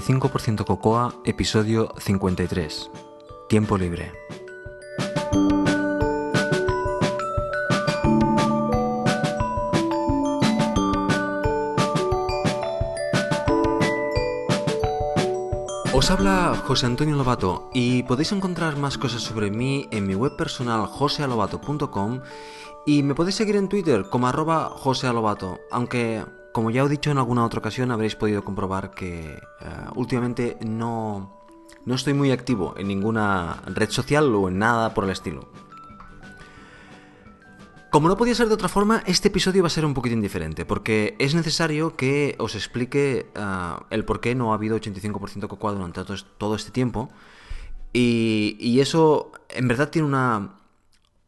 85% Cocoa, episodio 53. Tiempo libre. Os habla José Antonio Lobato y podéis encontrar más cosas sobre mí en mi web personal josealobato.com y me podéis seguir en Twitter como arroba josealobato, aunque como ya he dicho en alguna otra ocasión habréis podido comprobar que eh, últimamente no, no estoy muy activo en ninguna red social o en nada por el estilo. Como no podía ser de otra forma, este episodio va a ser un poquito indiferente, porque es necesario que os explique eh, el por qué no ha habido 85% cocoa durante todo este tiempo. Y, y, eso en verdad tiene una,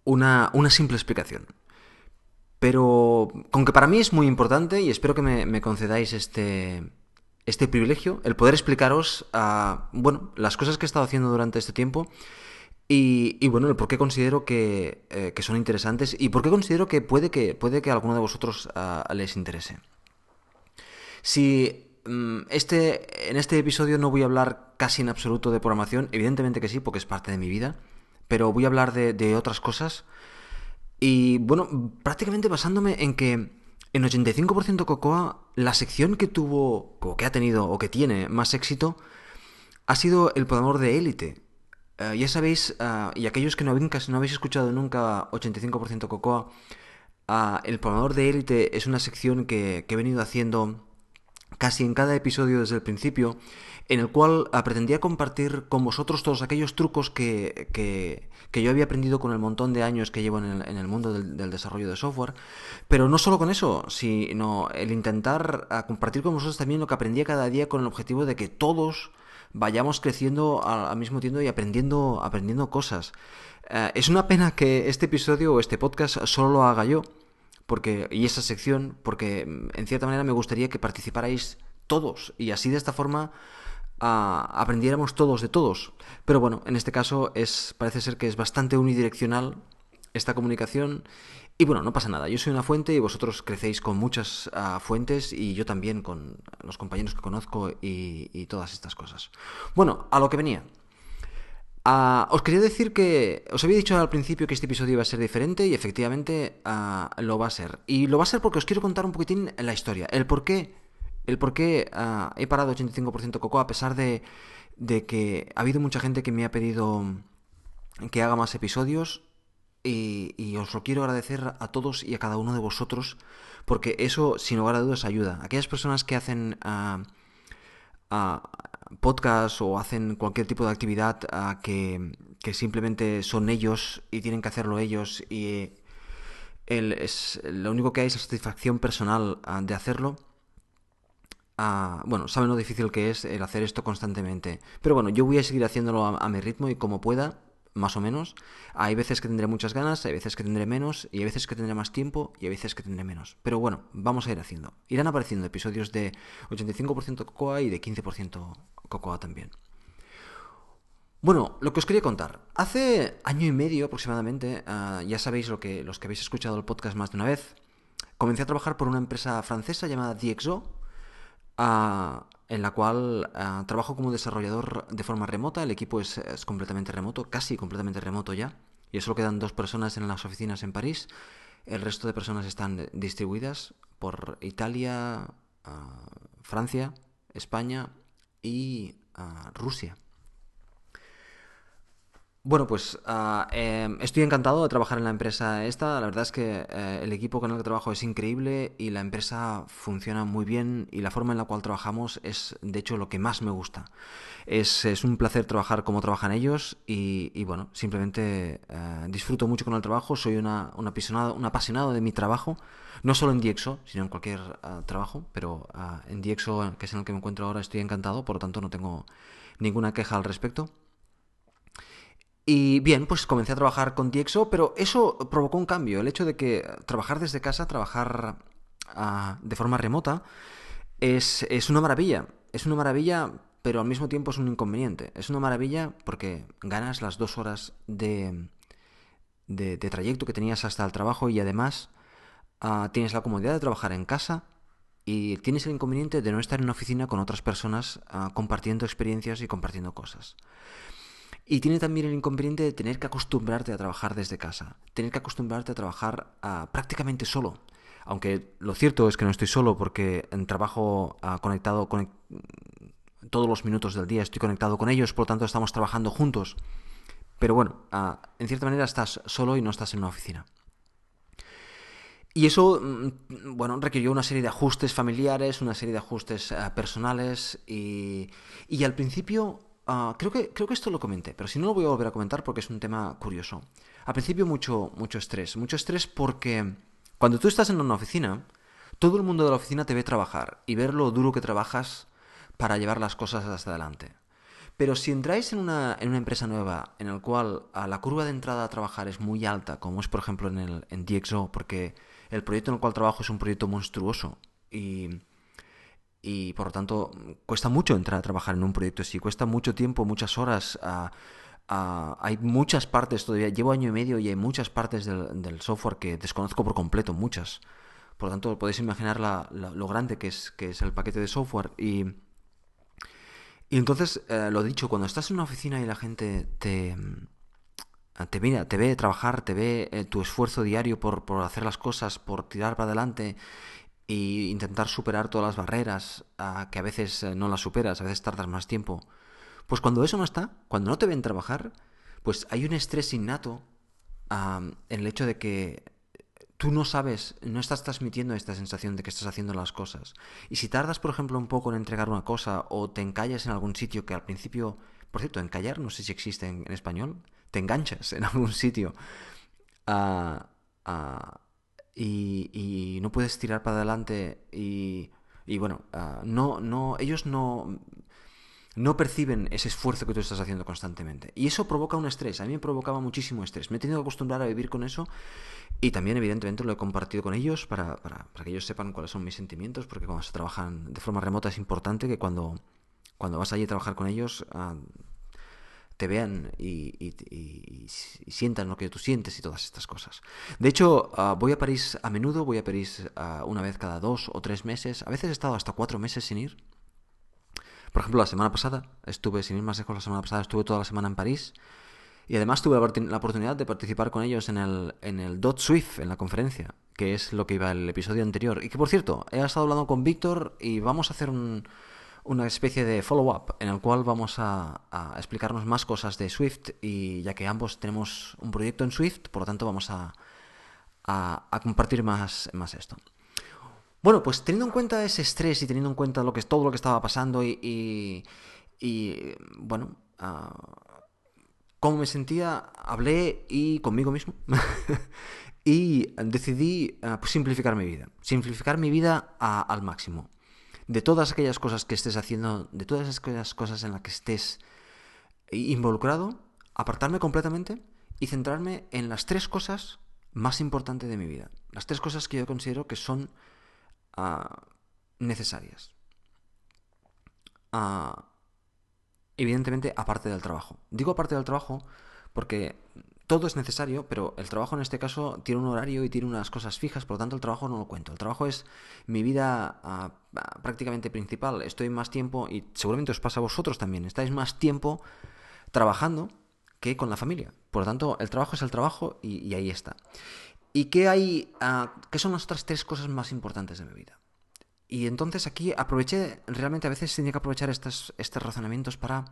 una, una simple explicación. Pero con que para mí es muy importante y espero que me, concedáis este, este privilegio, el poder explicaros bueno, las cosas que he estado haciendo durante este tiempo y, bueno, el por qué considero eh, que, son interesantes y por qué considero que puede que, puede que a alguno de vosotros les interese. Si mm, este, en este episodio no voy a hablar casi en absoluto de programación, evidentemente que sí, porque es parte de mi vida, pero voy a hablar de, de otras cosas y bueno, prácticamente basándome en que en 85% Cocoa, la sección que tuvo, o que ha tenido, o que tiene más éxito, ha sido el programador de élite. Eh, ya sabéis, eh, y aquellos que no, no, habéis escuchado nunca 85% Cocoa, uh, el programador de élite es una sección que he venido haciendo casi en cada episodio desde el principio, en el cual pretendía compartir con vosotros todos aquellos trucos que, que, yo había aprendido con el montón de años que llevo en el, en el mundo del, desarrollo de software, pero no solo con eso, sino el intentar compartir con vosotros también lo que aprendía cada día con el objetivo de que todos vayamos creciendo al, mismo tiempo y aprendiendo, aprendiendo cosas. Ah, es una pena que este episodio o este podcast solo lo haga yo, porque, y esa sección, porque mm, en cierta manera me gustaría que participarais todos y así de esta forma aprendiéramos todos de todos. Pero bueno, en este caso es, parece ser que es bastante unidireccional esta comunicación. Y bueno, no pasa nada. Yo soy una fuente y vosotros crecéis con muchas ah, fuentes y yo también con los compañeros que conozco y, todas estas cosas. Bueno, a lo que venía. Ah, os quería decir que os había dicho al principio que este episodio iba a ser diferente y efectivamente ah, lo va a ser. Y lo va a ser porque os quiero contar un poquitín la historia, el por qué el por qué ah, he parado 85% Coco a pesar de, que ha habido mucha gente que me ha pedido que haga más episodios y, os lo quiero agradecer a todos y a cada uno de vosotros porque eso sin lugar a dudas ayuda. Aquellas personas que hacen uh, podcast o hacen cualquier tipo de actividad que, simplemente son ellos y tienen que hacerlo ellos y el, es, lo único que hay es la satisfacción personal de hacerlo bueno, saben lo difícil que es el hacer esto constantemente. Pero bueno, yo voy a seguir haciéndolo a, mi ritmo y como pueda, más o menos. Hay veces que tendré muchas ganas, hay veces que tendré menos, y hay veces que tendré más tiempo, y hay veces que tendré menos. Pero bueno, vamos a ir haciendo. Irán apareciendo episodios de 85% Cocoa y de 15% Cocoa también. Bueno, lo que os quería contar. Hace año y medio aproximadamente, ah, ya sabéis lo que, los que habéis escuchado el podcast más de una vez, comencé a trabajar por una empresa francesa llamada Diexo, en la cual trabajo como desarrollador de forma remota. El equipo es, completamente remoto, casi completamente remoto ya. Y solo quedan dos personas en las oficinas en París. El resto de personas están distribuidas por Italia, Francia, España y Rusia. Bueno, pues em, estoy encantado de trabajar en la empresa esta. La verdad es que eh, el equipo con el que trabajo es increíble y la empresa funciona muy bien y la forma en la cual trabajamos es de hecho lo que más me gusta. Es, un placer trabajar como trabajan ellos y, bueno, simplemente eh, disfruto mucho con el trabajo. Soy una, un, apasionado, un apasionado de mi trabajo, no solo en Diexo, sino en cualquier ah, trabajo, pero ah, en Diexo, que es en el que me encuentro ahora, estoy encantado, por lo tanto no tengo ninguna queja al respecto. Y bien, pues comencé a trabajar con Diexo, pero eso provocó un cambio. El hecho de que trabajar desde casa, trabajar ah, de forma remota, es, una maravilla. Es una maravilla, pero al mismo tiempo es un inconveniente. Es una maravilla porque ganas las dos horas de, de, trayecto que tenías hasta el trabajo y además ah, tienes la comodidad de trabajar en casa y tienes el inconveniente de no estar en una oficina con otras personas ah, compartiendo experiencias y compartiendo cosas. Y tiene también el inconveniente de tener que acostumbrarte a trabajar desde casa, tener que acostumbrarte a trabajar ah, prácticamente solo. Aunque lo cierto es que no estoy solo porque trabajo ah, conectado con todos los minutos del día estoy conectado con ellos, por lo tanto estamos trabajando juntos. Pero bueno, en cierta manera estás solo y no estás en una oficina. Y eso, mm, bueno, requirió una serie de ajustes familiares, una serie de ajustes personales y, al principio, ah, creo, que, creo que esto lo comenté, pero si no lo voy a volver a comentar porque es un tema curioso. Al principio mucho, mucho estrés, mucho estrés porque cuando tú estás en una oficina, todo el mundo de la oficina te ve trabajar y ver lo duro que trabajas para llevar las cosas hasta adelante. Pero si entráis en una, en una empresa nueva en la cual a la curva de entrada a trabajar es muy alta, como es por ejemplo en, el, en DxO, porque el proyecto en el cual trabajo es un proyecto monstruoso y, y por lo tanto cuesta mucho entrar a trabajar en un proyecto así, cuesta mucho tiempo, muchas horas. hay muchas partes todavía, llevo año y medio y hay muchas partes del, software que desconozco por completo, muchas. Por lo tanto, podéis imaginar lo grande que es, que es el paquete de software. Y, y entonces, eh, lo dicho, cuando estás en una oficina y la gente te, Ah, te mira, te ve trabajar, te ve eh, tu esfuerzo diario por, por, hacer las cosas, por tirar para adelante e intentar superar todas las barreras, ah, que a veces eh, no las superas, a veces tardas más tiempo. Pues cuando eso no está, cuando no te ven trabajar, pues hay un estrés innato en el hecho de que tú no sabes, no estás transmitiendo esta sensación de que estás haciendo las cosas. Y si tardas, por ejemplo, un poco en entregar una cosa o te encallas en algún sitio que al principio, por cierto, encallar no sé si existe en español, te enganchas en algún sitio ah, ah, y, no puedes tirar para adelante y, bueno, ah, no, no, ellos no, no perciben ese esfuerzo que tú estás haciendo constantemente. Y eso provoca un estrés. A mí me provocaba muchísimo estrés. Me he tenido que acostumbrar a vivir con eso y también, evidentemente, lo he compartido con ellos para, para, para que ellos sepan cuáles son mis sentimientos, porque cuando se trabajan de forma remota es importante que cuando, cuando vas allí a trabajar con ellos te vean y, sientan lo que tú sientes y todas estas cosas. De hecho, ah, voy a París a menudo, voy a París ah, una vez cada dos o tres meses, a veces he estado hasta cuatro meses sin ir. Por ejemplo, la semana pasada, estuve, sin ir más lejos, la semana pasada estuve toda la semana en París y además tuve la, oportunidad de participar con ellos en el, en el Dot Swift, en la conferencia, que es lo que iba el episodio anterior. Y que, por cierto, he estado hablando con Víctor y vamos a hacer un una especie de follow-up en el cual vamos a, explicarnos más cosas de Swift y ya que ambos tenemos un proyecto en Swift, por lo tanto vamos a, compartir más, más esto. Bueno, pues teniendo en cuenta ese estrés y teniendo en cuenta lo que, todo lo que estaba pasando y, y, bueno, cómo me sentía, hablé y conmigo mismo y decidí pues, simplificar mi vida, simplificar mi vida al máximo de todas aquellas cosas que estés haciendo, de todas aquellas cosas en las que estés involucrado, apartarme completamente y centrarme en las tres cosas más importantes de mi vida. Las tres cosas que yo considero que son ah, necesarias. Ah, evidentemente, aparte del trabajo. Digo aparte del trabajo porque todo es necesario, pero el trabajo en este caso tiene un horario y tiene unas cosas fijas, por lo tanto el trabajo no lo cuento. El trabajo es mi vida ah, ah, prácticamente principal. Estoy más tiempo, y seguramente os pasa a vosotros también, estáis más tiempo trabajando que con la familia. Por lo tanto, el trabajo es el trabajo y, ahí está. ¿Y qué hay? Ah, ¿Qué son las otras tres cosas más importantes de mi vida? Y entonces aquí aproveché, realmente a veces tenía que aprovechar estos, estos razonamientos para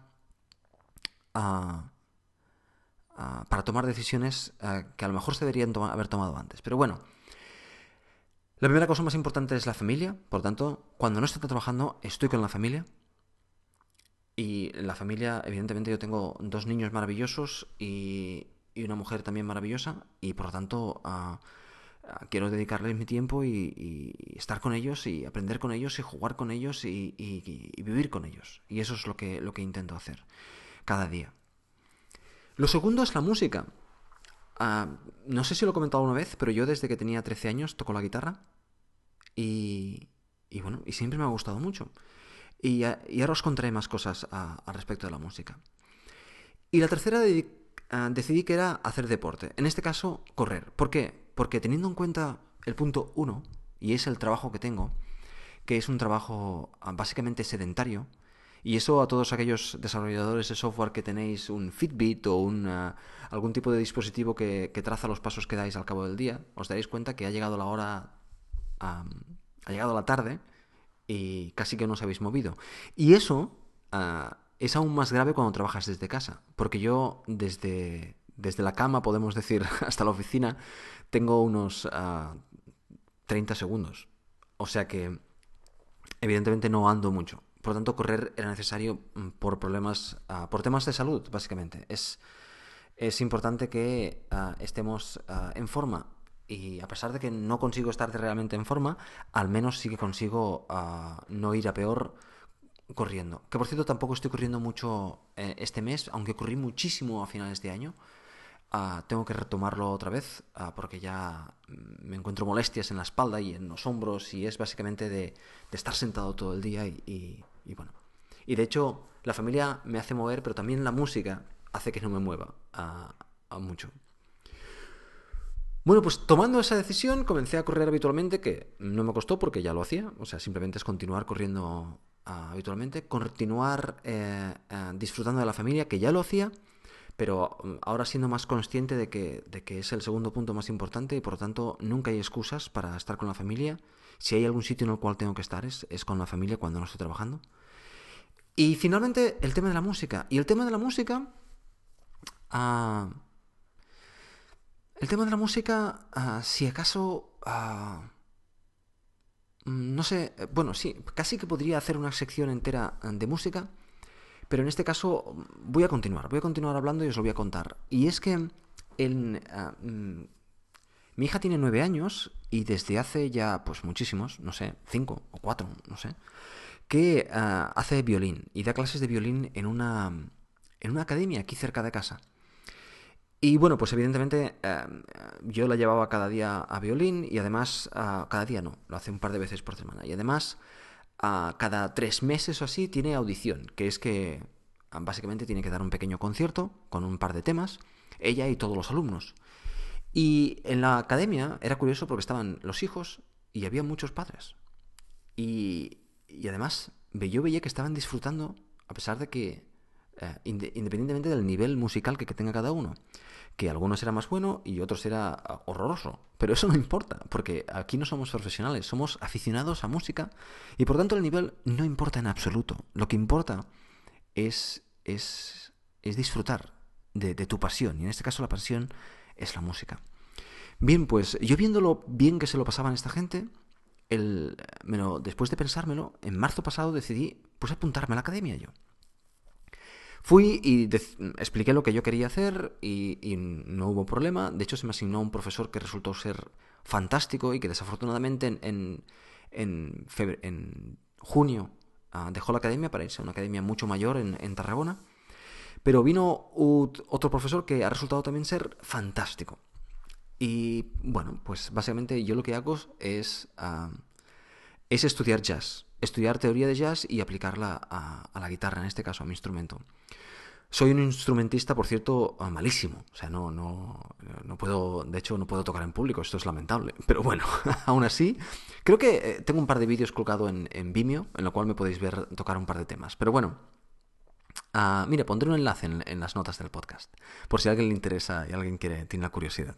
Ah, para tomar decisiones ah, que a lo mejor se deberían haber tomado antes. Pero bueno, la primera cosa más importante es la familia, por tanto, cuando no estoy trabajando, estoy con la familia. Y la familia, evidentemente, yo tengo dos niños maravillosos y, una mujer también maravillosa, y por lo tanto, ah, quiero dedicarles mi tiempo y, estar con ellos y aprender con ellos y jugar con ellos y, y, vivir con ellos. Y eso es lo que, lo que intento hacer cada día. Lo segundo es la música. Ah, no sé si lo he comentado una vez, pero yo desde que tenía 13 años toco la guitarra y, y bueno, y siempre me ha gustado mucho. Y, ahora os contaré más cosas al respecto de la música. Y la tercera ah, decidí que era hacer deporte. En este caso, correr. ¿Por qué? Porque teniendo en cuenta el punto uno, y es el trabajo que tengo, que es un trabajo ah, básicamente sedentario. Y eso a todos aquellos desarrolladores de software que tenéis un Fitbit o un, ah, algún tipo de dispositivo que, traza los pasos que dais al cabo del día, os daréis cuenta que ha llegado la hora, ha llegado la tarde y casi que no os habéis movido. Y eso ah, es aún más grave cuando trabajas desde casa, porque yo desde, desde la cama, podemos decir, hasta la oficina, tengo unos 30 segundos. O sea que evidentemente no ando mucho. Por lo tanto, correr era necesario mm, por problemas, ah, por temas de salud, básicamente. Es, es importante que ah, estemos ah, en forma. Y a pesar de que no consigo estar realmente en forma, al menos sí que consigo no ir a peor corriendo. Que por cierto, tampoco estoy corriendo mucho eh, este mes, aunque corrí muchísimo a finales de año. Ah, tengo que retomarlo otra vez ah, porque ya me encuentro molestias en la espalda y en los hombros y es básicamente de, estar sentado todo el día y, bueno. Y de hecho la familia me hace mover, pero también la música hace que no me mueva mucho. Bueno, pues tomando esa decisión comencé a correr habitualmente, que no me costó porque ya lo hacía, o sea, simplemente es continuar corriendo ah, habitualmente, continuar eh, eh, disfrutando de la familia, que ya lo hacía, pero mm, ahora siendo más consciente de que, de que es el segundo punto más importante y por lo tanto nunca hay excusas para estar con la familia. Si hay algún sitio en el cual tengo que estar es, con la familia cuando no estoy trabajando. Y finalmente el tema de la música. Y el tema de la música... Ah, el tema de la música, ah, si acaso... Ah, no sé, bueno, sí, casi que podría hacer una sección entera de música, pero en este caso voy a continuar, voy a continuar hablando y os lo voy a contar. Y es que mm, mi hija tiene nueve años y desde hace ya, pues muchísimos, no sé, cinco o cuatro, no sé, que ah, hace violín y da clases de violín en una, en una academia aquí cerca de casa. Y bueno, pues evidentemente eh, yo la llevaba cada día a violín y además, cada día no, lo hace un par de veces por semana. Y además cada tres meses o así tiene audición, que es que básicamente tiene que dar un pequeño concierto con un par de temas, ella y todos los alumnos. Y en la academia era curioso porque estaban los hijos y había muchos padres. Y, y además yo veía que estaban disfrutando a pesar de que, eh, independientemente del nivel musical que tenga cada uno que algunos era más bueno y otros era ah, horroroso. Pero eso no importa, porque aquí no somos profesionales, somos aficionados a música y por tanto el nivel no importa en absoluto. Lo que importa es, es, es disfrutar de, tu pasión y en este caso la pasión es la música. Bien, pues yo viendo bien que se lo pasaban esta gente, el, después de pensármelo, en marzo pasado decidí pues apuntarme a la academia yo. Fui y expliqué lo que yo quería hacer y, no hubo problema. De hecho, se me asignó un profesor que resultó ser fantástico y que desafortunadamente en, en, en, junio ah, dejó la academia para irse a una academia mucho mayor en, Tarragona. Pero vino otro profesor que ha resultado también ser fantástico. Y bueno, pues básicamente yo lo que hago es, es estudiar jazz estudiar teoría de jazz y aplicarla a, la guitarra, en este caso a mi instrumento. Soy un instrumentista, por cierto, malísimo. O sea, no, no, no puedo, de hecho, no puedo tocar en público, esto es lamentable. Pero bueno, aún así, creo que eh, tengo un par de vídeos colgado en, Vimeo, en lo cual me podéis ver tocar un par de temas. Pero bueno, uh, mira, pondré un enlace en, las notas del podcast, por si a alguien le interesa y alguien quiere, tiene la curiosidad.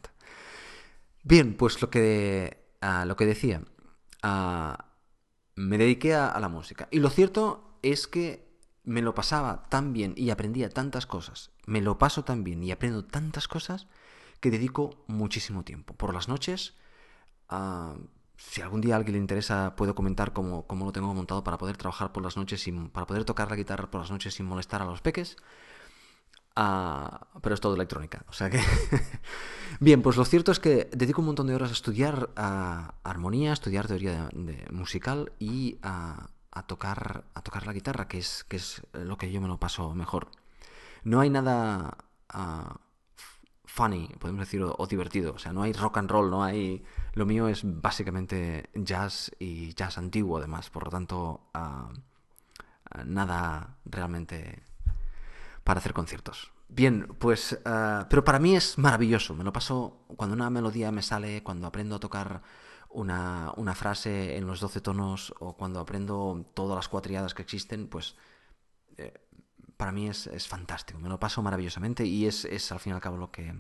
Bien, pues lo que, ah, lo que decía. Uh, me dediqué a, la música. Y lo cierto es que me lo pasaba tan bien y aprendía tantas cosas, me lo paso tan bien y aprendo tantas cosas que dedico muchísimo tiempo. Por las noches, ah, si algún día a alguien le interesa, puedo comentar cómo, cómo, lo tengo montado para poder trabajar por las noches, sin, para poder tocar la guitarra por las noches sin molestar a los peques. Ah, pero es todo electrónica. O sea que. Bien, pues lo cierto es que dedico un montón de horas a estudiar armonía, a estudiar teoría musical y a, tocar, a tocar la guitarra, que es, que es lo que yo me lo paso mejor. No hay nada ah, funny, podemos decir, o, divertido. O sea, no hay rock and roll, no hay. Lo mío es básicamente jazz y jazz antiguo, además. Por lo tanto, ah, nada realmente para hacer conciertos. Bien, pues, eh, pero para mí es maravilloso. Me lo paso cuando una melodía me sale, cuando aprendo a tocar una, una, frase en los 12 tonos o cuando aprendo todas las cuatriadas que existen, pues eh, para mí es, es, fantástico. Me lo paso maravillosamente y es, es, al fin y al cabo lo que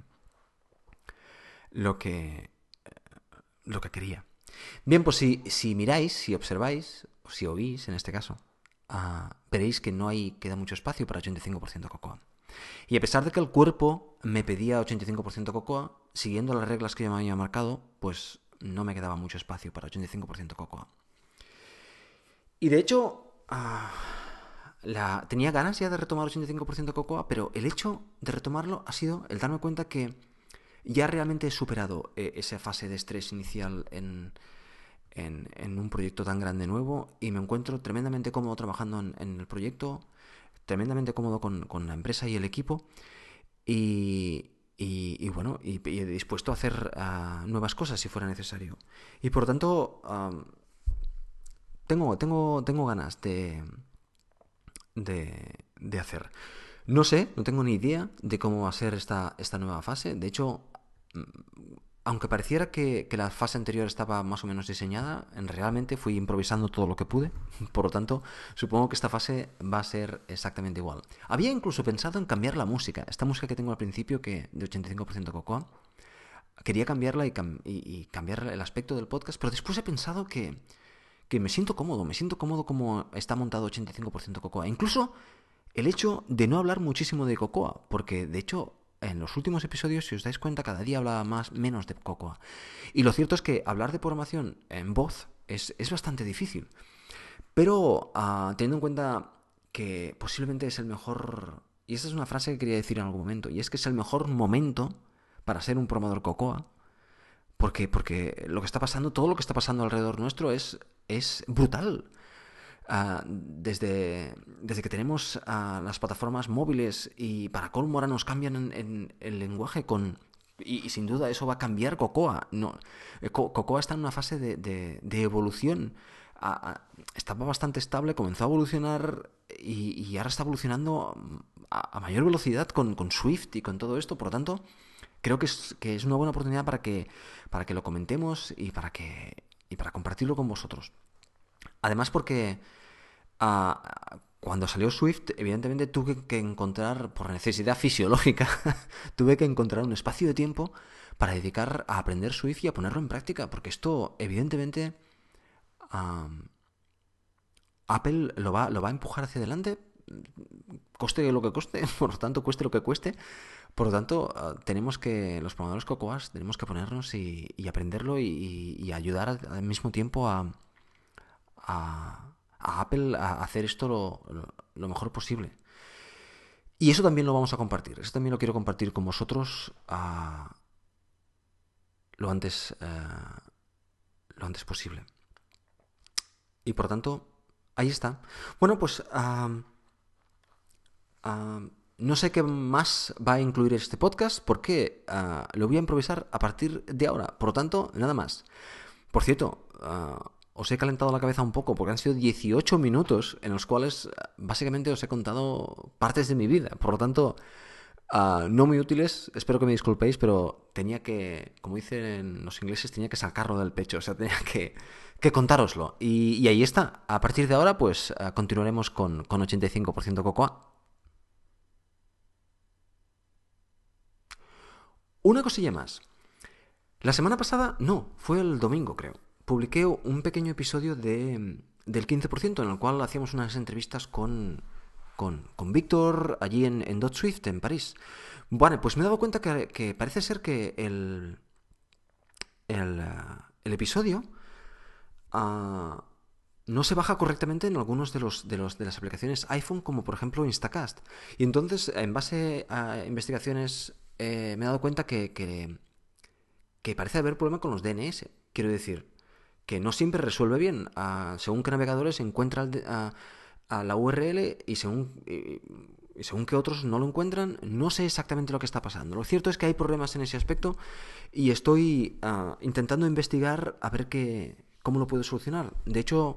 lo que lo que quería. Bien, pues si, si miráis, si observáis, o si oís en este caso, uh, veréis que no hay, queda mucho espacio para 85% cocoa. Y a pesar de que el cuerpo me pedía 85% cocoa, siguiendo las reglas que yo me había marcado, pues no me quedaba mucho espacio para 85% cocoa. Y de hecho, uh, la, tenía ganas ya de retomar 85% cocoa, pero el hecho de retomarlo ha sido el darme cuenta que ya realmente he superado eh, esa fase de estrés inicial en, en, un proyecto tan grande nuevo y me encuentro tremendamente cómodo trabajando en, el proyecto, tremendamente cómodo con, la empresa y el equipo y, y, bueno, y, dispuesto a hacer ah, nuevas cosas si fuera necesario. Y por tanto, tengo, tengo, tengo ganas de, de, de hacer. No sé, no tengo ni idea de cómo va a ser esta, esta nueva fase. De hecho, Mm, aunque pareciera que, la fase anterior estaba más o menos diseñada, realmente fui improvisando todo lo que pude. Por lo tanto, supongo que esta fase va a ser exactamente igual. Había incluso pensado en cambiar la música. Esta música que tengo al principio, que de 85% Cocoa, quería cambiarla y, cambiar el aspecto del podcast, pero después he pensado que, que me siento cómodo, me siento cómodo como está montado 85% Cocoa. Incluso el hecho de no hablar muchísimo de Cocoa, porque de hecho en los últimos episodios, si os dais cuenta, cada día hablaba más, menos de Cocoa. Y lo cierto es que hablar de programación en voz es, bastante difícil. Pero ah, teniendo en cuenta que posiblemente es el mejor... Y esta es una frase que quería decir en algún momento, y es que es el mejor momento para ser un programador Cocoa. Porque, porque lo que está pasando, todo lo que está pasando alrededor nuestro es, es brutal. Ah, desde, desde que tenemos uh, las plataformas móviles y para colmo nos cambian en, el lenguaje con... Y, sin duda eso va a cambiar Cocoa. No, eh, Cocoa está en una fase de, de, evolución. estaba bastante estable, comenzó a evolucionar y, ahora está evolucionando a, mayor velocidad con, con, Swift y con todo esto. Por lo tanto, creo que es, que es una buena oportunidad para que, para que lo comentemos y para, que, y para compartirlo con vosotros. Además porque ah, cuando salió Swift, evidentemente tuve que encontrar, por necesidad fisiológica, tuve que encontrar un espacio de tiempo para dedicar a aprender Swift y a ponerlo en práctica, porque esto evidentemente Apple lo va, lo va a empujar hacia adelante, coste lo que coste, por lo tanto, cueste lo que cueste. Por lo tanto, ah, tenemos que, los programadores Cocoas, tenemos que ponernos y, aprenderlo y ayudar al mismo tiempo a, a, Apple a hacer esto lo, mejor posible. Y eso también lo vamos a compartir. Eso también lo quiero compartir con vosotros lo, antes, eh, lo antes posible. Y por tanto, ahí está. Bueno, pues no sé qué más va a incluir este podcast porque ah, lo voy a improvisar a partir de ahora. Por lo tanto, nada más. Por cierto, ah, os he calentado la cabeza un poco porque han sido 18 minutos en los cuales básicamente os he contado partes de mi vida. Por lo tanto, ah, no muy útiles, espero que me disculpéis, pero tenía que, como dicen los ingleses, tenía que sacarlo del pecho, o sea, tenía que, que contároslo. Y, ahí está. A partir de ahora, pues ah, continuaremos con, con 85% Cocoa. Una cosilla más. La semana pasada, no, fue el domingo creo publiqué un pequeño episodio de, del 15% en el cual hacíamos unas entrevistas con, con, con Víctor allí en, en Dot Swift, en París. Bueno, pues me he dado cuenta que, parece ser que el, el, el episodio uh, no se baja correctamente en algunos de, los, de, los, de las aplicaciones iPhone, como por ejemplo Instacast. Y entonces, en base a investigaciones, eh, me he dado cuenta que, que, parece haber problema con los DNS. Quiero decir, que no siempre resuelve bien. según qué navegadores encuentra a, la URL y según, según que otros no lo encuentran, no sé exactamente lo que está pasando. Lo cierto es que hay problemas en ese aspecto y estoy ah, intentando investigar a ver qué, cómo lo puedo solucionar. De hecho,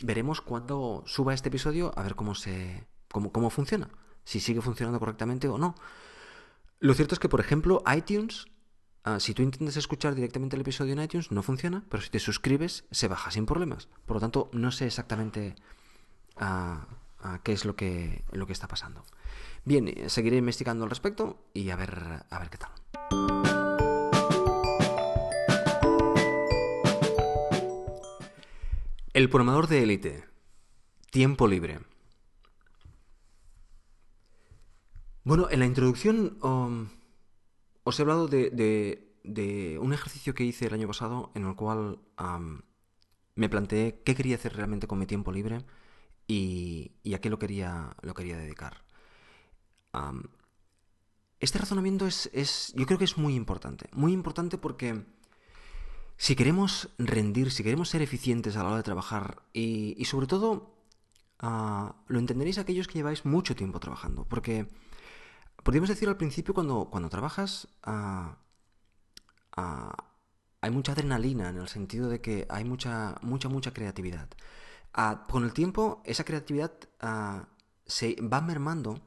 veremos cuando suba este episodio a ver cómo, se, cómo, cómo funciona, si sigue funcionando correctamente o no. Lo cierto es que, por ejemplo, iTunes Ah, si tú intentas escuchar directamente el episodio en iTunes, no funciona, pero si te suscribes, se baja sin problemas. Por lo tanto, no sé exactamente ah, ah, qué es lo que, lo que está pasando. Bien, eh, seguiré investigando al respecto y a ver, a ver qué tal. El programador de élite. Tiempo libre. Bueno, en la introducción um, os he hablado de, un ejercicio que hice el año pasado en el cual me planteé qué quería hacer realmente con mi tiempo libre y, a qué lo quería, lo quería dedicar. este razonamiento es, yo creo que es muy importante. Muy importante porque si queremos rendir, si queremos ser eficientes a la hora de trabajar y, sobre todo ah, lo entenderéis aquellos que lleváis mucho tiempo trabajando. Porque podríamos decir al principio cuando, cuando trabajas ah, ah, hay mucha adrenalina en el sentido de que hay mucha, mucha, mucha creatividad. Ah, con el tiempo esa creatividad se va mermando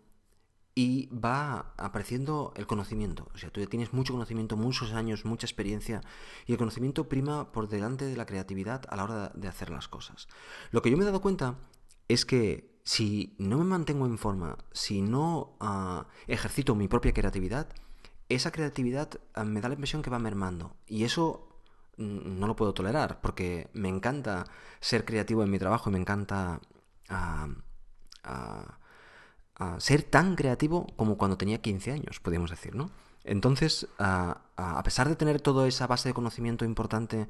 y va apareciendo el conocimiento. O sea, tú ya tienes mucho conocimiento, muchos años, mucha experiencia, y el conocimiento prima por delante de la creatividad a la hora de hacer las cosas. Lo que yo me he dado cuenta es que si no me mantengo en forma, si no ah, ejercito mi propia creatividad, esa creatividad ah, me da la impresión que va mermando. Y eso no lo puedo tolerar, porque me encanta ser creativo en mi trabajo y me encanta ah, ser tan creativo como cuando tenía 15 años, podríamos decir, ¿no? Entonces, a pesar de tener toda esa base de conocimiento importante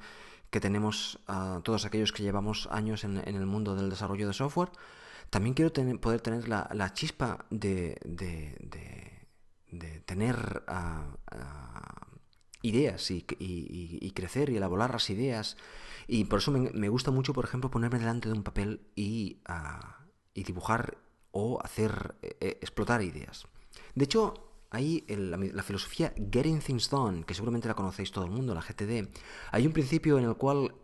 que tenemos todos aquellos que llevamos años en el mundo del desarrollo de software, también quiero poder tener la, chispa de, tener ah, ah, ideas y, crecer y elaborar las ideas. Y por eso me, gusta mucho, por ejemplo, ponerme delante de un papel y, ah, dibujar o hacer eh, explotar ideas. De hecho, hay la, la, filosofía Getting Things Done, que seguramente la conocéis todo el mundo, la GTD, hay un principio en el cual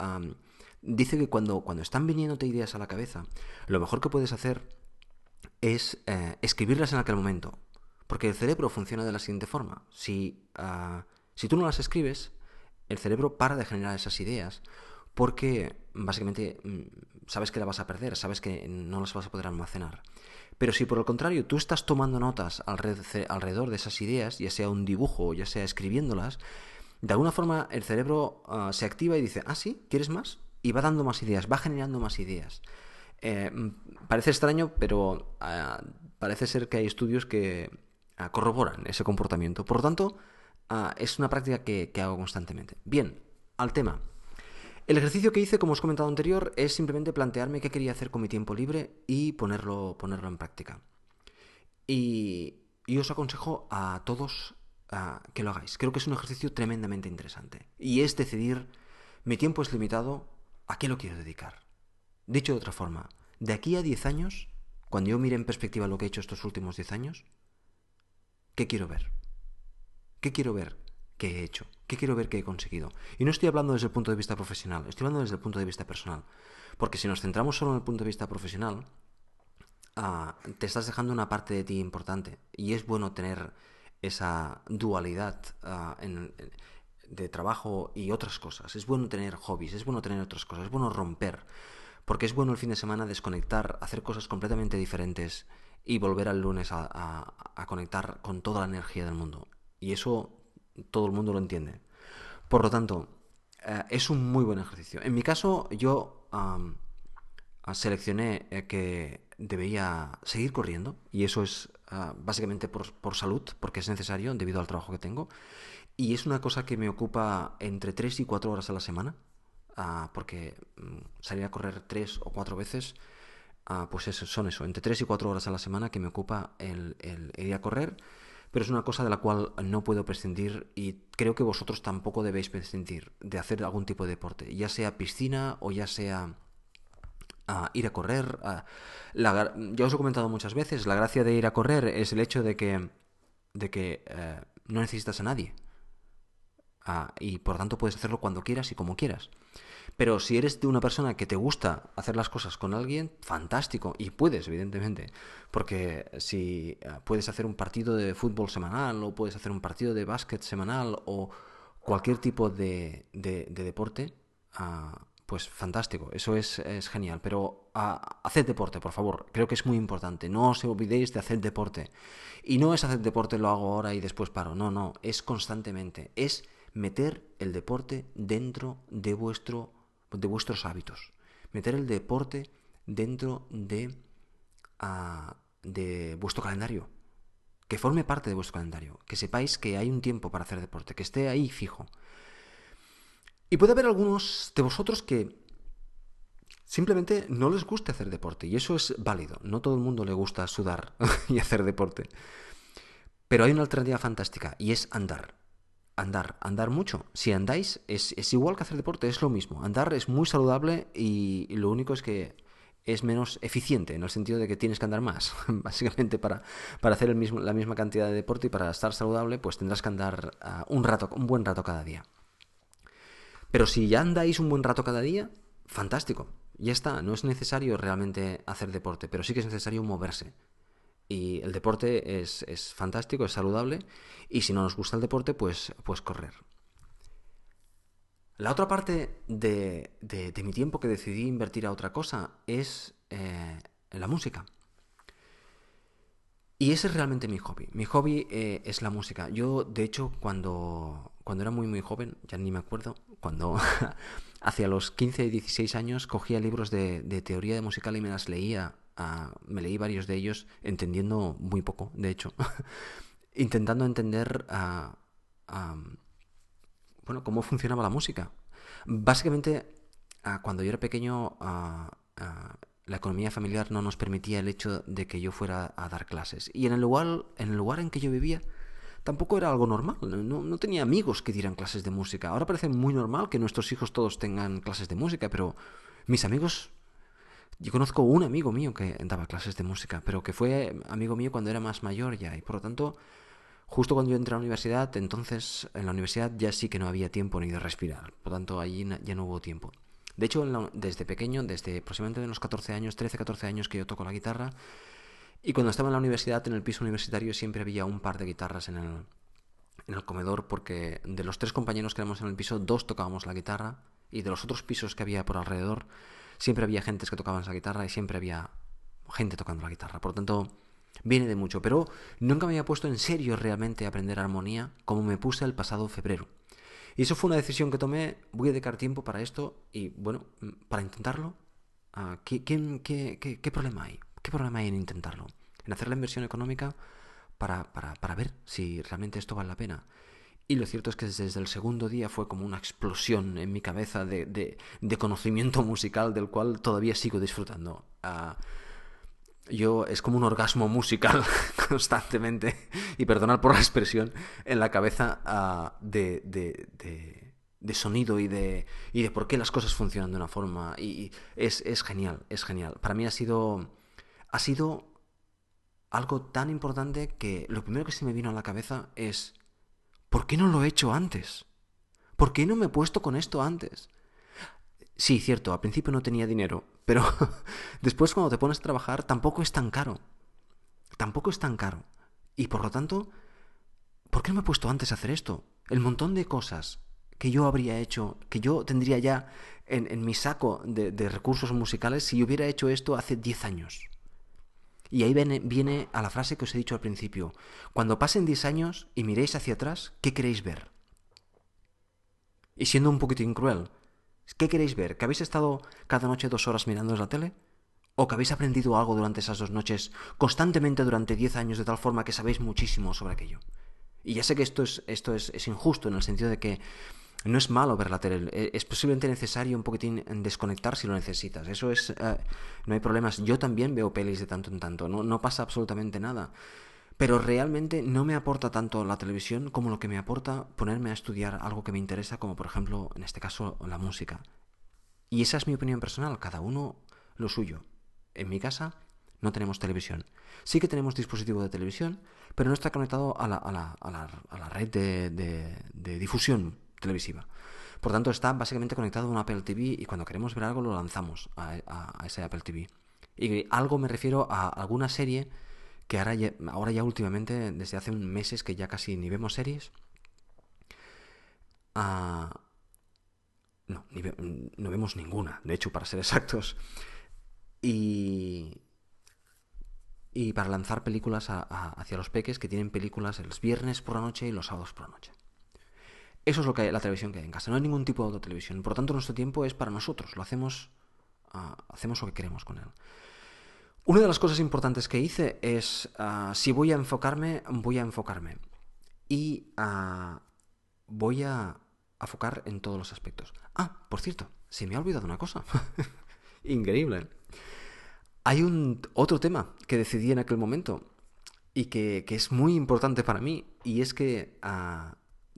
dice que cuando, cuando están viniéndote ideas a la cabeza, lo mejor que puedes hacer es eh, escribirlas en aquel momento. Porque el cerebro funciona de la siguiente forma. Si, ah, si tú no las escribes, el cerebro para de generar esas ideas porque básicamente mm, sabes que las vas a perder, sabes que no las vas a poder almacenar. Pero si por el contrario tú estás tomando notas alrededor de esas ideas, ya sea un dibujo, ya sea escribiéndolas, de alguna forma el cerebro ah, se activa y dice, ah, sí, ¿quieres más? Y va dando más ideas, va generando más ideas. Eh, parece extraño, pero ah, parece ser que hay estudios que ah, corroboran ese comportamiento. Por lo tanto, ah, es una práctica que, hago constantemente. Bien, al tema. El ejercicio que hice, como os he comentado anterior, es simplemente plantearme qué quería hacer con mi tiempo libre y ponerlo, ponerlo en práctica. Y os aconsejo a todos que lo hagáis. Creo que es un ejercicio tremendamente interesante. Y es decidir, mi tiempo es limitado, ¿a qué lo quiero dedicar? Dicho de otra forma, de aquí a 10 años, cuando yo mire en perspectiva lo que he hecho estos últimos 10 años, ¿qué quiero ver? ¿Qué quiero ver que he hecho? ¿Qué quiero ver que he conseguido? Y no estoy hablando desde el punto de vista profesional, estoy hablando desde el punto de vista personal. Porque si nos centramos solo en el punto de vista profesional, ah, te estás dejando una parte de ti importante. Y es bueno tener esa dualidad ah, en, de trabajo y otras cosas. Es bueno tener hobbies, es bueno tener otras cosas, es bueno romper, porque es bueno el fin de semana desconectar, hacer cosas completamente diferentes y volver al lunes a, conectar con toda la energía del mundo. Y eso todo el mundo lo entiende. Por lo tanto, eh, es un muy buen ejercicio. En mi caso, yo seleccioné eh, que debía seguir corriendo y eso es ah, básicamente por, por, salud, porque es necesario debido al trabajo que tengo. Y es una cosa que me ocupa entre 3 y 4 horas a la semana, ah, porque mm, salir a correr 3 o 4 veces, ah, pues son eso, entre 3 y 4 horas a la semana que me ocupa el, ir a correr, pero es una cosa de la cual no puedo prescindir y creo que vosotros tampoco debéis prescindir de hacer algún tipo de deporte, ya sea piscina o ya sea... Ah, ir a correr. ya os he comentado muchas veces, la gracia de ir a correr es el hecho de que, de que eh, no necesitas a nadie. Ah, y por tanto puedes hacerlo cuando quieras y como quieras. Pero si eres de una persona que te gusta hacer las cosas con alguien, fantástico. Y puedes, evidentemente. Porque si ah, puedes hacer un partido de fútbol semanal, o puedes hacer un partido de básquet semanal, o cualquier tipo de, deporte, ah, pues fantástico, eso es, genial. Pero ah, haced deporte, por favor, creo que es muy importante. No os olvidéis de hacer deporte. Y no es hacer deporte, lo hago ahora y después paro. No, no, es constantemente. Es meter el deporte dentro de, vuestro, de vuestros hábitos. Meter el deporte dentro de, ah, de vuestro calendario. Que forme parte de vuestro calendario. Que sepáis que hay un tiempo para hacer deporte. Que esté ahí fijo. Y puede haber algunos de vosotros que simplemente no les guste hacer deporte. Y eso es válido. No todo el mundo le gusta sudar y hacer deporte. Pero hay una alternativa fantástica y es andar andar, andar mucho. Si andáis, es, igual que hacer deporte, es lo mismo. Andar es muy saludable y, lo único es que es menos eficiente, en el sentido de que tienes que andar más. Básicamente para, para hacer la misma cantidad de deporte y para estar saludable, pues tendrás que andar ah, un rato, un buen rato cada día. Pero si ya andáis un buen rato cada día, fantástico. Ya está, no es necesario realmente hacer deporte, pero sí que es necesario moverse. Y el deporte es, fantástico, es saludable. Y si no nos gusta el deporte, pues, pues correr. La otra parte de, mi tiempo que decidí invertir a otra cosa es eh, la música. Y ese es realmente mi hobby. Mi hobby eh, es la música. Yo, de hecho, cuando, cuando era muy, muy joven, ya ni me acuerdo, cuando hacia los 15 y 16 años cogía libros de, de teoría de musical y me las leía me leí varios de ellos entendiendo muy poco, de hecho, intentando entender bueno, cómo funcionaba la música. Básicamente, cuando yo era pequeño, la economía familiar no nos permitía el hecho de que yo fuera a dar clases. Y en el lugar en, el lugar en que yo vivía, tampoco era algo normal. No, no, tenía amigos que dieran clases de música. Ahora parece muy normal que nuestros hijos todos tengan clases de música, pero mis amigos yo conozco un amigo mío que daba clases de música, pero que fue amigo mío cuando era más mayor ya, y por lo tanto, justo cuando yo entré a la universidad, entonces en la universidad ya sí que no había tiempo ni de respirar, por lo tanto allí ya no hubo tiempo. De hecho, desde pequeño, desde aproximadamente unos 14 años, 13, 14 años que yo toco la guitarra, y cuando estaba en la universidad, en el piso universitario, siempre había un par de guitarras en el, en el comedor, porque de los tres compañeros que éramos en el piso, dos tocábamos la guitarra, y de los otros pisos que había por alrededor, siempre había gente que tocaban esa guitarra y siempre había gente tocando la guitarra. Por lo tanto, viene de mucho. Pero nunca me había puesto en serio realmente a aprender armonía como me puse el pasado febrero. Y eso fue una decisión que tomé. Voy a dedicar tiempo para esto y, bueno, para intentarlo. Ah, ¿qué, qué, problema hay? ¿Qué problema hay en intentarlo? En hacer la inversión económica para, para, para ver si realmente esto vale la pena. Y lo cierto es que desde el segundo día fue como una explosión en mi cabeza de, conocimiento musical del cual todavía sigo disfrutando. Ah, yo es como un orgasmo musical constantemente, y perdonad por la expresión, en la cabeza ah, de, sonido y de, y de por qué las cosas funcionan de una forma. Y, es, es, genial, es genial. Para mí ha sido, ha sido algo tan importante que lo primero que se me vino a la cabeza es ¿Por qué no lo he hecho antes? ¿Por qué no me he puesto con esto antes? Sí, cierto, al principio no tenía dinero, pero después cuando te pones a trabajar tampoco es tan caro. Tampoco es tan caro. Y por lo tanto, ¿por qué no me he puesto antes a hacer esto? El montón de cosas que yo habría hecho, que yo tendría ya en, mi saco de, de recursos musicales si hubiera hecho esto hace 10 años. Y ahí viene, a la frase que os he dicho al principio. Cuando pasen 10 años y miréis hacia atrás, ¿qué queréis ver? Y siendo un poquito cruel, ¿qué queréis ver? ¿Que habéis estado cada noche dos horas mirando la tele? ¿O que habéis aprendido algo durante esas dos noches constantemente durante 10 años de tal forma que sabéis muchísimo sobre aquello? Y ya sé que esto es, esto es injusto en el sentido de que no es malo ver la tele, eh, es posiblemente necesario un poquitín desconectar si lo necesitas. Eso es, eh, no hay problemas. Yo también veo pelis de tanto en tanto, no, no pasa absolutamente nada. Pero realmente no me aporta tanto la televisión como lo que me aporta ponerme a estudiar algo que me interesa, como por ejemplo, en este caso, la música. Y esa es mi opinión personal, cada uno lo suyo. En mi casa no tenemos televisión. Sí que tenemos dispositivo de televisión, pero no está conectado a la, a la, a la, a la red de difusión televisiva. Por tanto, está básicamente conectado a un Apple TV y cuando queremos ver algo lo lanzamos a, ese Apple TV. Y algo me refiero a alguna serie que ahora ya, ahora ya últimamente, desde hace meses que ya casi ni vemos series, no, no vemos ninguna, de hecho, para ser exactos. Y, y para lanzar películas hacia los peques que tienen películas los viernes por la noche y los sábados por la noche. Eso es lo que la televisión que hay en casa. No hay ningún tipo de televisión. Por tanto, nuestro tiempo es para nosotros. Lo hacemos, ah, hacemos lo que queremos con él. Una de las cosas importantes que hice es, ah, si voy a enfocarme, voy a enfocarme. Y ah, voy a enfocar en todos los aspectos. Ah, por cierto, se me ha olvidado una cosa. Increíble. Hay un otro tema que decidí en aquel momento y que, es muy importante para mí y es que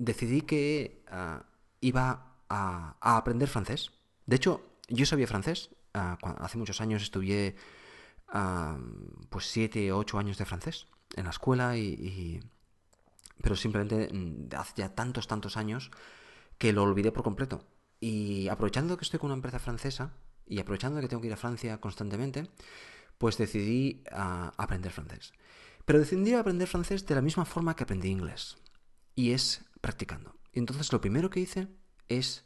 decidí que ah, iba a, aprender francés. De hecho, yo sabía francés. Ah, hace muchos años estudié pues siete o ocho años de francés en la escuela y, pero simplemente mm, hace ya tantos tantos años que lo olvidé por completo. Y aprovechando que estoy con una empresa francesa, y aprovechando que tengo que ir a Francia constantemente, pues decidí aprender francés. Pero decidí aprender francés de la misma forma que aprendí inglés. Y es practicando. Y entonces lo primero que hice es,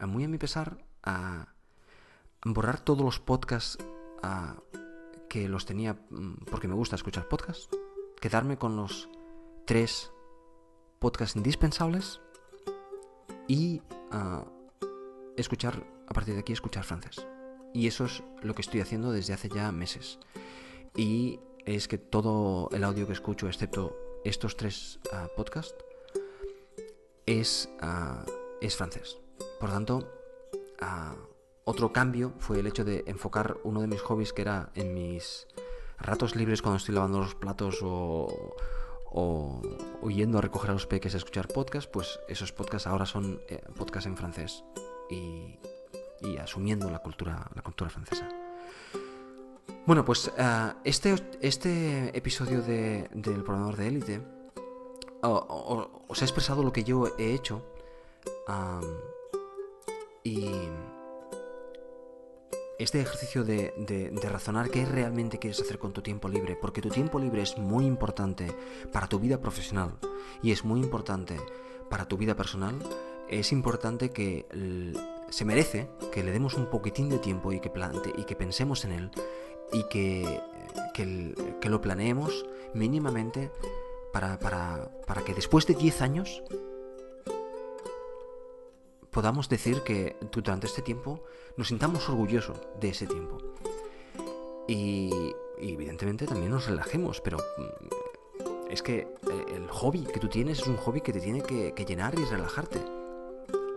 muy a mi pesar, a borrar todos los podcasts que los tenía mm, porque me gusta escuchar podcasts, quedarme con los tres podcasts indispensables y escuchar, a partir de aquí, escuchar francés. Y eso es lo que estoy haciendo desde hace ya meses. Y es que todo el audio que escucho, excepto estos tres ah, podcasts, es, ah, es francés. Por tanto, ah, otro cambio fue el hecho de enfocar uno de mis hobbies que era en mis ratos libres cuando estoy lavando los platos o, o, yendo a recoger a los peques a escuchar podcasts, pues esos podcasts ahora son eh, podcasts en francés. Y, asumiendo la cultura, la cultura francesa. Bueno, pues eh, este, este episodio de, del programador de élite os ha expresado lo que yo he hecho y este ejercicio de, de, razonar qué realmente quieres hacer con tu tiempo libre, porque tu tiempo libre es muy importante para tu vida profesional y es muy importante para tu vida personal, es importante que se merece que le demos un poquitín de tiempo y que, plante, y que pensemos en él y que, que, lo planeemos mínimamente para, para, para que después de 10 años podamos decir que durante este tiempo nos sintamos orgullosos de ese tiempo. Y, evidentemente también nos relajemos, pero mm, es que eh, el hobby que tú tienes es un hobby que te tiene que llenar y relajarte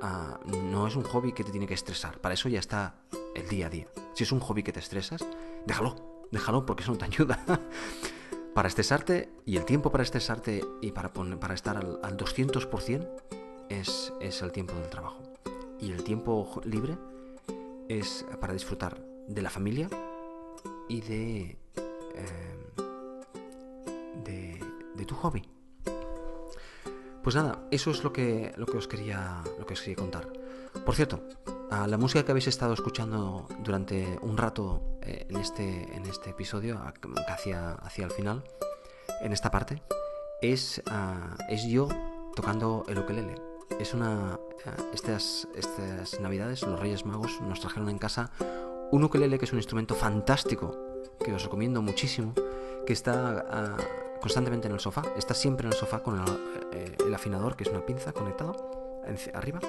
no es un hobby que te tiene que estresar. Para eso ya está el día a día. Si es un hobby que te estresas, déjalo, déjalo porque eso no te ayuda. Para estresarte y el tiempo para estresarte y para, para estar al, 200% es, es el tiempo del trabajo. Y el tiempo libre es para disfrutar de la familia y de, eh, de, de tu hobby. Pues nada, eso es lo que, lo que, os, quería, lo que os quería contar. Por cierto, la música que habéis estado escuchando durante un rato eh, en, este, en este episodio, hacia, hacia el final, en esta parte, es, ah, es yo tocando el ukelele. Es una. Ah, estas, estas navidades, los Reyes Magos nos trajeron en casa un ukelele que es un instrumento fantástico que os recomiendo muchísimo, que está ah, constantemente en el sofá, está siempre en el sofá con eh, el, afinador, que es una pinza conectado arriba.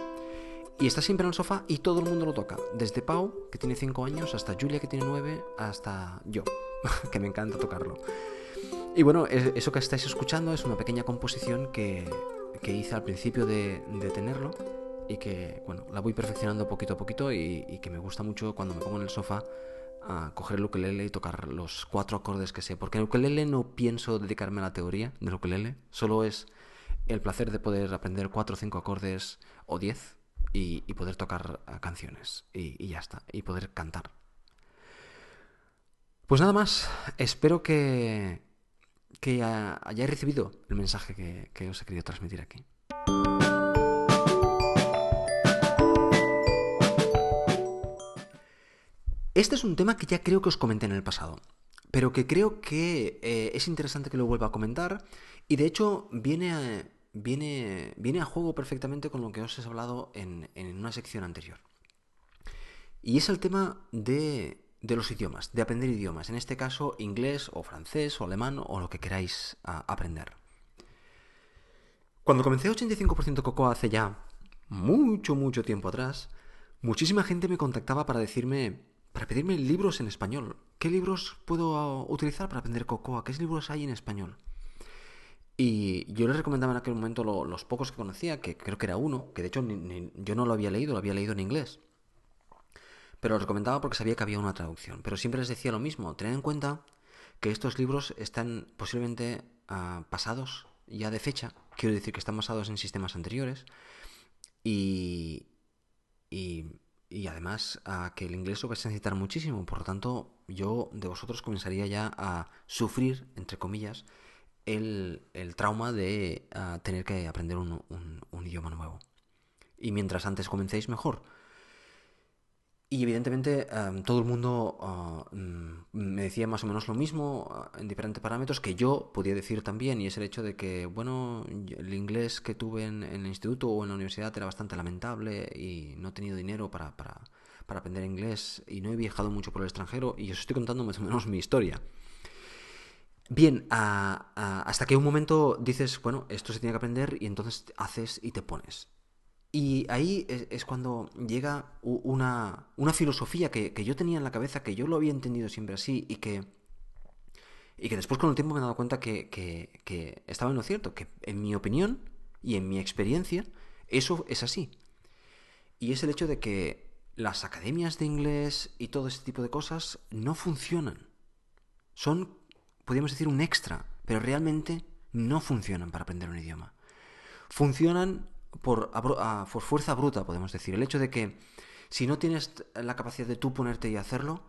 Y está siempre en el sofá y todo el mundo lo toca. Desde Pau, que tiene 5 años, hasta Julia, que tiene 9, hasta yo, que me encanta tocarlo. Y bueno, eso que estáis escuchando es una pequeña composición que, que hice al principio de, de, tenerlo y que, bueno, la voy perfeccionando poquito a poquito y, que me gusta mucho cuando me pongo en el sofá a coger el ukelele y tocar los cuatro acordes que sé. Porque en el ukelele no pienso dedicarme a la teoría del ukelele, solo es el placer de poder aprender cuatro o cinco acordes o diez y, poder tocar ah, canciones y, ya está, y poder cantar. Pues nada más, espero que, que hayáis recibido el mensaje que, que os he querido transmitir aquí. Este es un tema que ya creo que os comenté en el pasado, pero que creo que eh, es interesante que lo vuelva a comentar y de hecho viene viene, viene a juego perfectamente con lo que os he hablado en, en una sección anterior. Y es el tema de, de, los idiomas, de aprender idiomas. En este caso, inglés o francés o alemán o lo que queráis aprender. Cuando comencé 85% Cocoa hace ya mucho, mucho tiempo atrás, muchísima gente me contactaba para decirme, para pedirme libros en español. ¿Qué libros puedo utilizar para aprender Cocoa? ¿Qué libros hay en español? Y yo les recomendaba en aquel momento los pocos que conocía, que creo que era uno, que de hecho yo no lo había leído, lo había leído en inglés. Pero lo recomendaba porque sabía que había una traducción. Pero siempre les decía lo mismo, tened en cuenta que estos libros están posiblemente ah, pasados ya de fecha, quiero decir que están basados en sistemas anteriores, y, y, además que el inglés lo vais a necesitar muchísimo, por lo tanto yo de vosotros comenzaría ya a sufrir, entre comillas, el, trauma de tener que aprender un, un idioma nuevo. Y mientras antes comencéis, mejor. Y evidentemente em, todo el mundo ah, mm, me decía más o menos lo mismo ah, en diferentes parámetros que yo podía decir también, y es el hecho de que, bueno, el inglés que tuve en, el instituto o en la universidad era bastante lamentable y no he tenido dinero para, para, para aprender inglés y no he viajado mucho por el extranjero y os estoy contando más o menos mi historia. Bien, hasta que un momento dices, bueno, esto se tiene que aprender y entonces haces y te pones. Y ahí es, cuando llega una, filosofía que, yo tenía en la cabeza, que yo lo había entendido siempre así y que, y que después con el tiempo me he dado cuenta que, que, estaba en lo cierto, que en mi opinión y en mi experiencia eso es así. Y es el hecho de que las academias de inglés y todo ese tipo de cosas no funcionan. Son, podríamos decir, un extra, pero realmente no funcionan para aprender un idioma. Funcionan por, por fuerza bruta, podemos decir. El hecho de que si no tienes la capacidad de tú ponerte y hacerlo,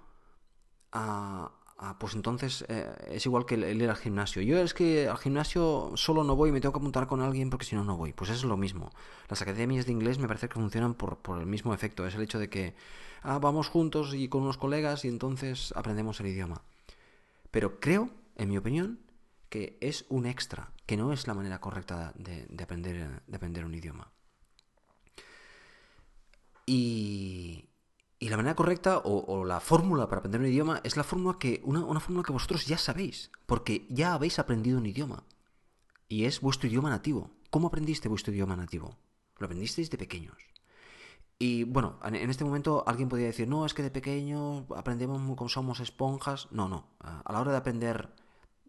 pues entonces eh, es igual que el, ir al gimnasio. Yo es que al gimnasio solo no voy, me tengo que apuntar con alguien porque si no, no voy. Pues es lo mismo. Las academias de inglés me parece que funcionan por, el mismo efecto. Es el hecho de que ah, vamos juntos y con unos colegas y entonces aprendemos el idioma. Pero creo, en mi opinión, que es un extra, que no es la manera correcta de, aprender, de aprender un idioma. Y, la manera correcta o, la fórmula para aprender un idioma es la fórmula que, una, una fórmula que vosotros ya sabéis, porque ya habéis aprendido un idioma. Y es vuestro idioma nativo. ¿Cómo aprendiste vuestro idioma nativo? Lo aprendisteis de pequeños. Y bueno, en este momento alguien podría decir, no, es que de pequeño aprendemos como somos esponjas. No, no. A la hora de aprender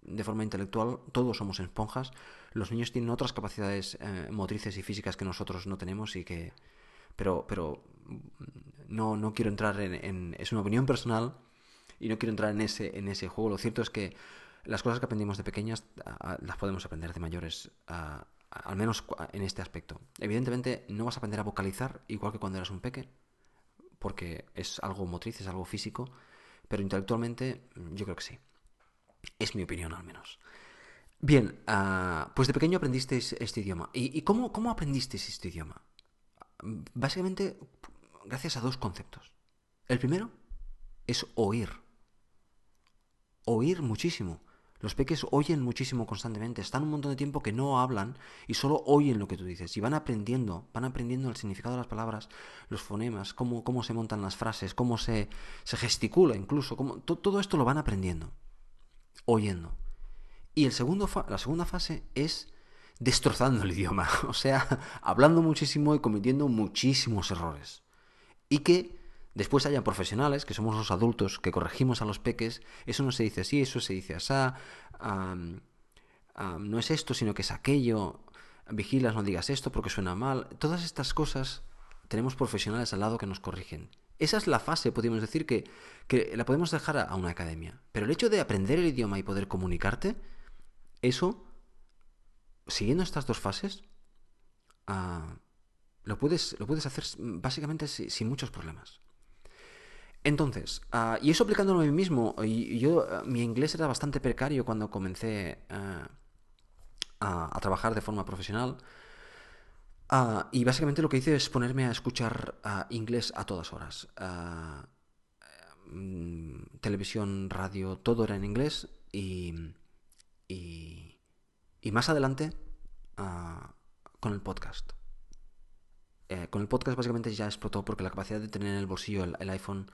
de forma intelectual, todos somos esponjas. Los niños tienen otras capacidades eh, motrices y físicas que nosotros no tenemos y que... Pero, pero no, no quiero entrar en, Es una opinión personal y no quiero entrar en ese, en ese juego. Lo cierto es que las cosas que aprendimos de pequeñas las podemos aprender de mayores, al menos en este aspecto. Evidentemente no vas a aprender a vocalizar igual que cuando eras un peque, porque es algo motriz, es algo físico, pero intelectualmente yo creo que sí. Es mi opinión al menos. Bien, ah, pues de pequeño aprendisteis este idioma. ¿Y, cómo, cómo aprendisteis este idioma? Básicamente gracias a dos conceptos. El primero es oír. Oír muchísimo. Los peques oyen muchísimo constantemente, están un montón de tiempo que no hablan y solo oyen lo que tú dices y van aprendiendo, van aprendiendo el significado de las palabras, los fonemas, cómo, cómo se montan las frases, cómo se, se gesticula incluso, cómo, todo esto lo van aprendiendo oyendo. Y el segundo la segunda fase es destrozando el idioma, o sea, hablando muchísimo y cometiendo muchísimos errores. Y que después haya profesionales, que somos los adultos, que corregimos a los peques, eso no se dice así, eso se dice así, no es esto, sino que es aquello, vigilas, no digas esto porque suena mal. Todas estas cosas tenemos profesionales al lado que nos corrigen. Esa es la fase, podríamos decir, que, la podemos dejar a, una academia. Pero el hecho de aprender el idioma y poder comunicarte, eso, siguiendo estas dos fases, ah, lo, puedes, lo puedes hacer básicamente sin, muchos problemas. Entonces, ah, y eso aplicándolo a mí mismo, y, yo, ah, mi inglés era bastante precario cuando comencé a trabajar de forma profesional. Ah, y básicamente lo que hice es ponerme a escuchar ah, inglés a todas horas. Mm, televisión, radio, todo era en inglés y, y, más adelante con el podcast. Eh, con el podcast básicamente ya explotó porque la capacidad de tener en el bolsillo el, iPhone,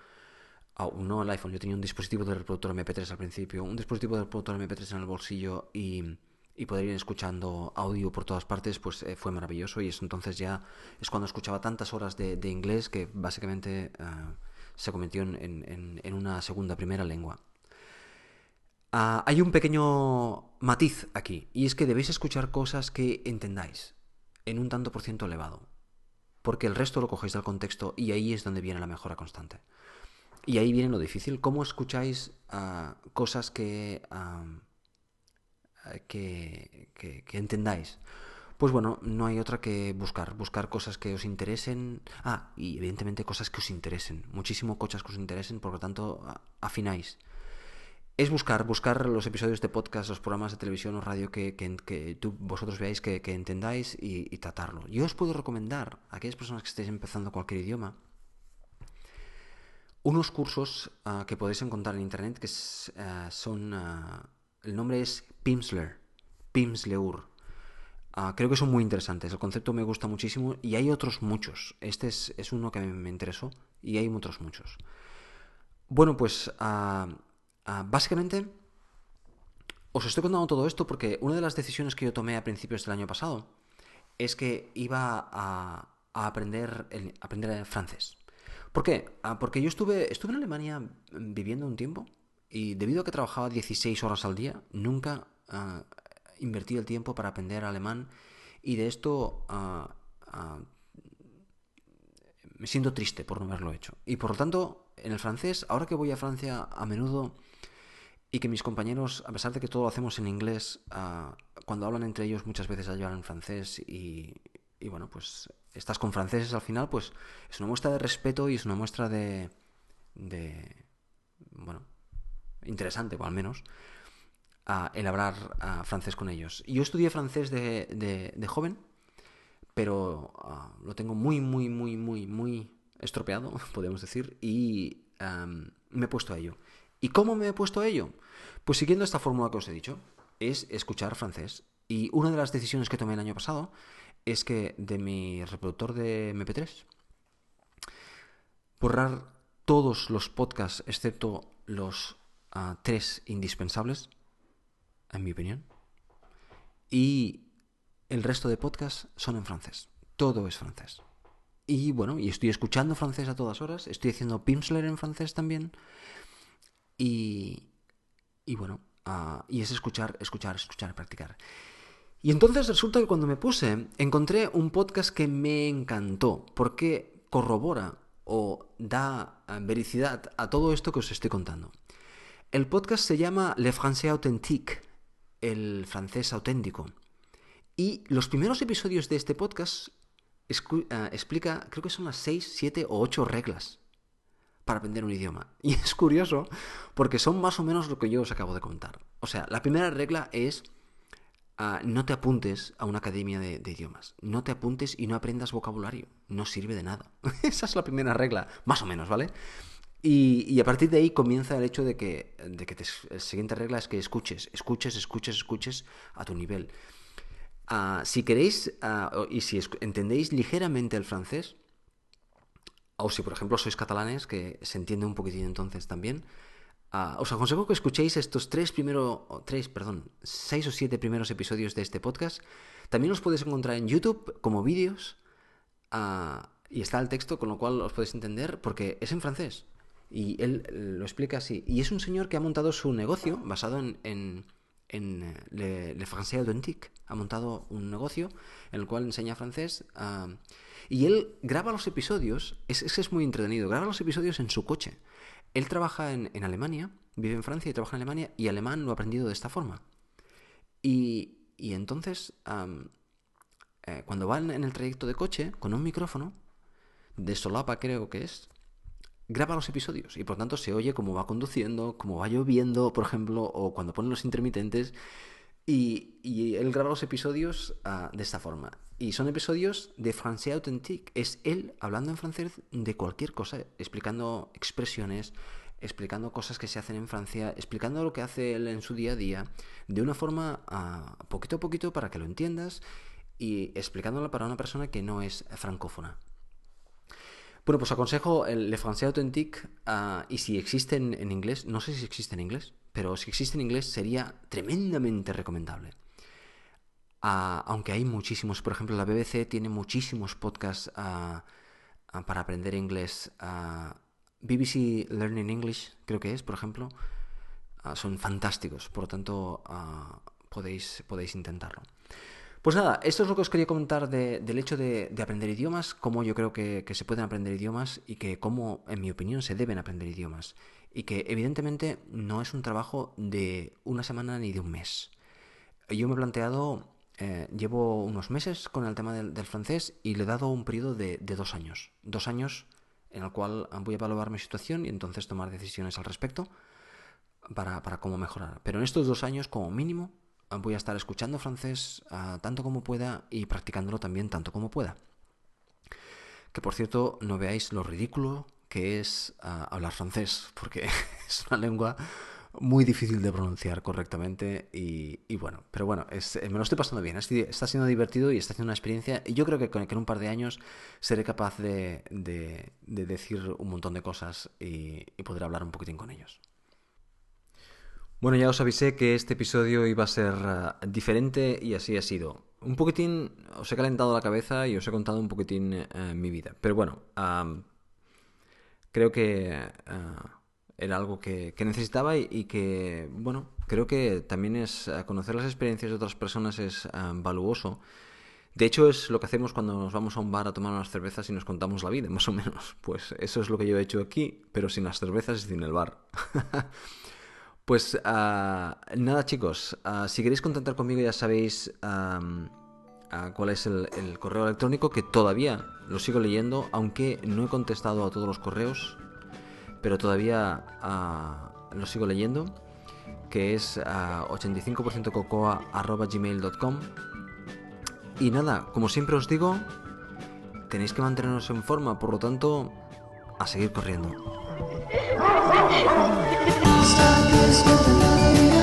oh, no el iPhone, yo tenía un dispositivo de reproductor MP3 al principio, un dispositivo de reproductor MP3 en el bolsillo y, poder ir escuchando audio por todas partes, pues eh, fue maravilloso y eso entonces ya es cuando escuchaba tantas horas de, inglés que básicamente eh, se convirtió en, una segunda, primera lengua. Ah, hay un pequeño matiz aquí, y es que debéis escuchar cosas que entendáis en un tanto por ciento elevado porque el resto lo cogéis del contexto y ahí es donde viene la mejora constante. Y ahí viene lo difícil. ¿Cómo escucháis ah, cosas ah, que, que, que, entendáis? Pues bueno, no hay otra que buscar. Buscar cosas que os interesen. Ah, y evidentemente cosas que os interesen. Muchísimo cosas que os interesen, por lo tanto, afináis es buscar, buscar los episodios de podcast, los programas de televisión o radio que, tú, vosotros veáis que, entendáis y, tratarlo. Yo os puedo recomendar a aquellas personas que estéis empezando cualquier idioma unos cursos ah, que podéis encontrar en internet que ah, son. Ah, el nombre es Pimsler, Pimsleur. creo que son muy interesantes. El concepto me gusta muchísimo y hay otros muchos. Este es, es uno que me interesó y hay otros muchos. Bueno, pues Ah, básicamente, os estoy contando todo esto porque una de las decisiones que yo tomé a principios del año pasado es que iba a, aprender, el, aprender francés. ¿Por qué? Ah, porque yo estuve, estuve en Alemania viviendo un tiempo y debido a que trabajaba 16 horas al día, nunca uh, invertí el tiempo para aprender alemán y de esto me siento triste por no haberlo hecho. Y por lo tanto, en el francés, ahora que voy a Francia, a menudo y que mis compañeros, a pesar de que todo lo hacemos en inglés, ah, cuando hablan entre ellos muchas veces hablan en francés y, bueno, pues estás con franceses al final, pues es una muestra de respeto y es una muestra de, de bueno, interesante, o al menos, el hablar francés con ellos. Yo estudié francés de, joven, pero ah, lo tengo muy, muy, muy, muy, muy estropeado, podemos decir, y me he puesto a ello. ¿Y cómo me he puesto a ello? Pues siguiendo esta fórmula que os he dicho, es escuchar francés. Y una de las decisiones que tomé el año pasado es que de mi reproductor de MP3, borrar todos los podcasts excepto los tres indispensables, en mi opinión, y el resto de podcasts son en francés. Todo es francés. Y bueno, y estoy escuchando francés a todas horas, estoy haciendo Pimsleur en francés también. Y, bueno, ah, y es escuchar, escuchar, escuchar, practicar. Y entonces resulta que cuando me puse, encontré un podcast que me encantó, porque corrobora o da ah, vericidad a todo esto que os estoy contando. El podcast se llama Le Français Authentique, el francés auténtico. Y los primeros episodios de este podcast ah, explica, creo que son las 6, 7 o 8 reglas para aprender un idioma. Y es curioso porque son más o menos lo que yo os acabo de contar. O sea, la primera regla es ah, no te apuntes a una academia de, idiomas. No te apuntes y no aprendas vocabulario. No sirve de nada. Esa es la primera regla, más o menos, ¿vale? Y, a partir de ahí comienza el hecho de que, de que la siguiente regla es que escuches, escuches, escuches, escuches a tu nivel. Ah, si queréis ah, y si entendéis ligeramente el francés, o si por ejemplo sois catalanes, que se entiende un poquitín entonces también, ah, os aconsejo que escuchéis estos tres primeros, tres, perdón, seis o siete primeros episodios de este podcast. También los podéis encontrar en YouTube como vídeos y está el texto, con lo cual os podéis entender, porque es en francés. Y él lo explica así. Y es un señor que ha montado su negocio basado en, en, en eh, Le, Le Français Authentique. Ha montado un negocio en el cual enseña francés. Ah, y él graba los episodios, es, es, muy entretenido, graba los episodios en su coche. Él trabaja en, Alemania, vive en Francia y trabaja en Alemania, y alemán lo ha aprendido de esta forma. Y, entonces, eh, cuando va en, el trayecto de coche, con un micrófono, de solapa creo que es, graba los episodios y por tanto se oye cómo va conduciendo, cómo va lloviendo, por ejemplo, o cuando pone los intermitentes. Y, él graba los episodios ah, de esta forma. Y son episodios de Français Authentique. Es él hablando en francés de cualquier cosa, explicando expresiones, explicando cosas que se hacen en Francia, explicando lo que hace él en su día a día, de una forma uh, poquito a poquito para que lo entiendas y explicándola para una persona que no es francófona. Bueno, pues aconsejo el Le Français Authentique ah, y si existe en, inglés, no sé si existe en inglés, pero si existe en inglés sería tremendamente recomendable. Ah, aunque hay muchísimos, por ejemplo, la BBC tiene muchísimos podcasts ah, para aprender inglés. BBC Learning English, creo que es, por ejemplo, son fantásticos, por lo tanto podéis, podéis intentarlo. Pues nada, esto es lo que os quería comentar del hecho de, aprender idiomas, cómo yo creo que, se pueden aprender idiomas y que cómo, en mi opinión, se deben aprender idiomas. Y que evidentemente no es un trabajo de una semana ni de un mes. Yo me he planteado, eh, llevo unos meses con el tema del, francés y le he dado un periodo de, dos años. Dos años en el cual voy a evaluar mi situación y entonces tomar decisiones al respecto para, para cómo mejorar. Pero en estos dos años, como mínimo, voy a estar escuchando francés ah, tanto como pueda y practicándolo también tanto como pueda. Que por cierto, no veáis lo ridículo que es ah, hablar francés, porque es una lengua muy difícil de pronunciar correctamente y, bueno, pero bueno, eh, me lo estoy pasando bien, está siendo divertido y está siendo una experiencia y yo creo que, en un par de años seré capaz de, decir un montón de cosas y, y poder hablar un poquitín con ellos. Bueno, ya os avisé que este episodio iba a ser eh, diferente y así ha sido. Un poquitín os he calentado la cabeza y os he contado un poquitín eh, mi vida. Pero bueno, creo que eh, era algo que, necesitaba y, que, bueno, creo que también es conocer las experiencias de otras personas es valuoso. De hecho, es lo que hacemos cuando nos vamos a un bar a tomar unas cervezas y nos contamos la vida, más o menos. Pues eso es lo que yo he hecho aquí, pero sin las cervezas y sin el bar. Pues ah, nada chicos, ah, si queréis contactar conmigo ya sabéis cuál es el, correo electrónico que todavía lo sigo leyendo, aunque no he contestado a todos los correos, pero todavía ah, lo sigo leyendo, que es 85%cocoa.gmail.com Y nada, como siempre os digo, tenéis que mantenernos en forma, por lo tanto, a seguir corriendo. Stop this with the